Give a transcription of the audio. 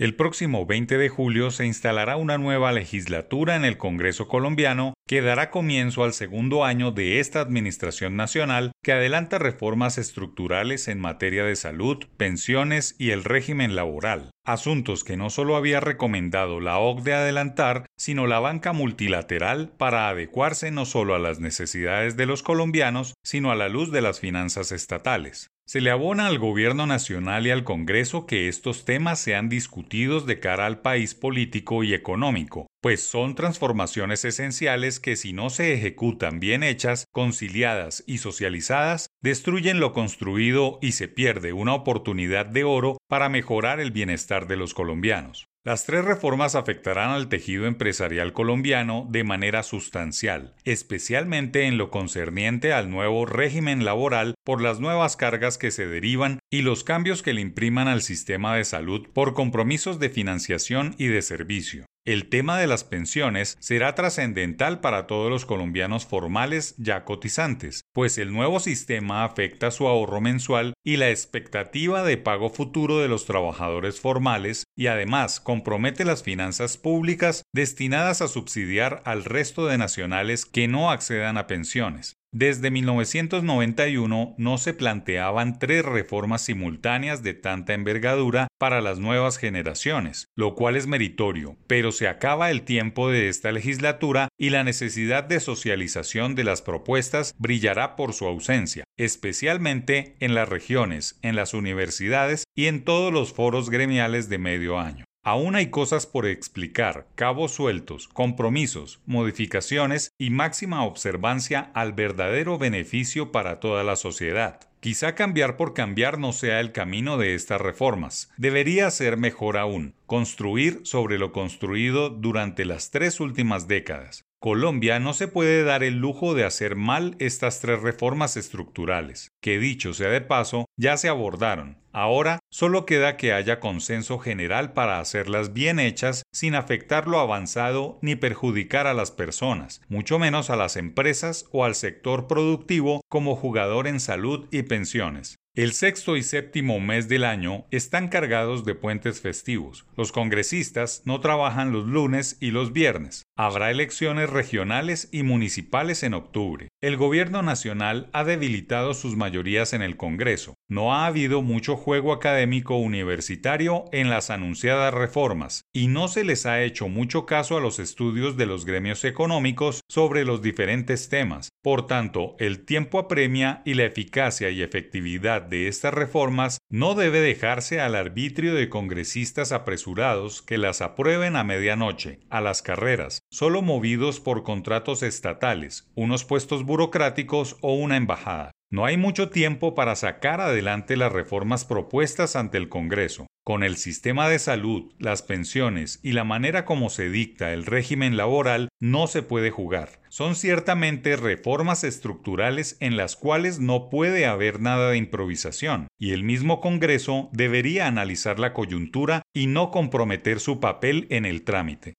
El próximo 20 de julio se instalará una nueva legislatura en el Congreso colombiano que dará comienzo al segundo año de esta Administración Nacional que adelanta reformas estructurales en materia de salud, pensiones y el régimen laboral, asuntos que no solo había recomendado la OCDE adelantar, sino la banca multilateral para adecuarse no solo a las necesidades de los colombianos, sino a la luz de las finanzas estatales. Se le abona al Gobierno Nacional y al Congreso que estos temas sean discutidos de cara al país político y económico, pues son transformaciones esenciales que si no se ejecutan bien hechas, conciliadas y socializadas, destruyen lo construido y se pierde una oportunidad de oro para mejorar el bienestar de los colombianos. Las tres reformas afectarán al tejido empresarial colombiano de manera sustancial, especialmente en lo concerniente al nuevo régimen laboral por las nuevas cargas que se derivan y los cambios que le impriman al sistema de salud por compromisos de financiación y de servicio. El tema de las pensiones será trascendental para todos los colombianos formales ya cotizantes, pues el nuevo sistema afecta su ahorro mensual y la expectativa de pago futuro de los trabajadores formales y además compromete las finanzas públicas destinadas a subsidiar al resto de nacionales que no accedan a pensiones. Desde 1991 no se planteaban tres reformas simultáneas de tanta envergadura para las nuevas generaciones, lo cual es meritorio, pero se acaba el tiempo de esta legislatura y la necesidad de socialización de las propuestas brillará por su ausencia, especialmente en las regiones, en las universidades y en todos los foros gremiales de medio año. Aún hay cosas por explicar, cabos sueltos, compromisos, modificaciones y máxima observancia al verdadero beneficio para toda la sociedad. Quizá cambiar por cambiar no sea el camino de estas reformas. Debería ser mejor aún, construir sobre lo construido durante las tres últimas décadas. Colombia no se puede dar el lujo de hacer mal estas tres reformas estructurales, que dicho sea de paso, ya se abordaron. Ahora solo queda que haya consenso general para hacerlas bien hechas sin afectar lo avanzado ni perjudicar a las personas, mucho menos a las empresas o al sector productivo como jugador en salud y pensiones. El sexto y séptimo mes del año están cargados de puentes festivos. Los congresistas no trabajan los lunes y los viernes. Habrá elecciones regionales y municipales en octubre. El gobierno nacional ha debilitado sus mayorías en el Congreso. No ha habido mucho juego académico universitario en las anunciadas reformas y no se les ha hecho mucho caso a los estudios de los gremios económicos sobre los diferentes temas. Por tanto, el tiempo apremia y la eficacia y efectividad de estas reformas no debe dejarse al arbitrio de congresistas apresurados que las aprueben a medianoche, a las carreras, solo movidos por contratos estatales, unos puestos burocráticos o una embajada. No hay mucho tiempo para sacar adelante las reformas propuestas ante el Congreso. Con el sistema de salud, las pensiones y la manera como se dicta el régimen laboral, no se puede jugar. Son ciertamente reformas estructurales en las cuales no puede haber nada de improvisación, y el mismo Congreso debería analizar la coyuntura y no comprometer su papel en el trámite.